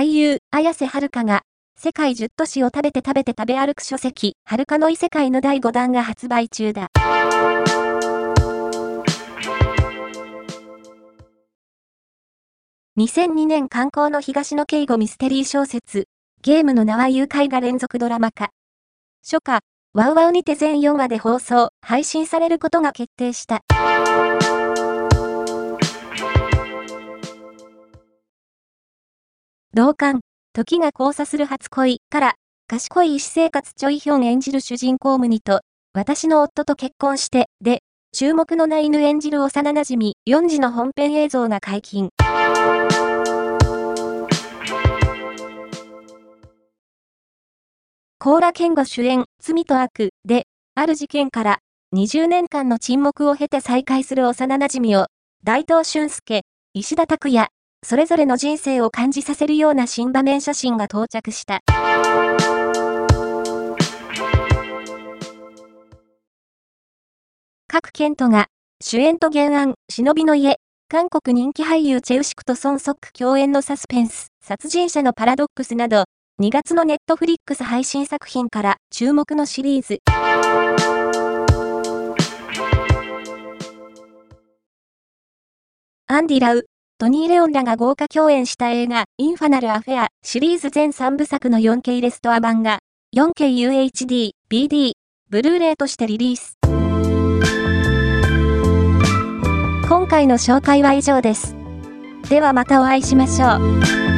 俳優、綾瀬はるかが、世界10都市を食べて食べて食べ歩く書籍、はるかの異世界の第5弾が発売中だ。2002年刊行の東野敬吾ミステリー小説、ゲームの名は誘拐が連続ドラマ化。初夏、ワウワウにて全4話で放送、配信されることが決定した。同感、時が交差する初恋から、賢い医師生活チョイヒョン演じる主人公ムニと、私の夫と結婚して、で、注目のナイヌ演じる幼馴染4時の本編映像が解禁。コーラ健吾主演、罪と悪で、ある事件から20年間の沈黙を経て再会する幼馴染を、大東俊介、石田拓也、それぞれの人生を感じさせるような新場面写真が到着した。各ケントが、主演と原案、忍びの家、韓国人気俳優チェウシクとソンソック共演のサスペンス、殺人者のパラドックスなど、2月のネットフリックス配信作品から注目のシリーズ。アンディ・ラウ、トニー・レオンらが豪華共演した映画、インファナル・アフェアシリーズ全3部作の 4K レストア版が、4K UHD、BD、ブルーレイとしてリリース。今回の紹介は以上です。ではまたお会いしましょう。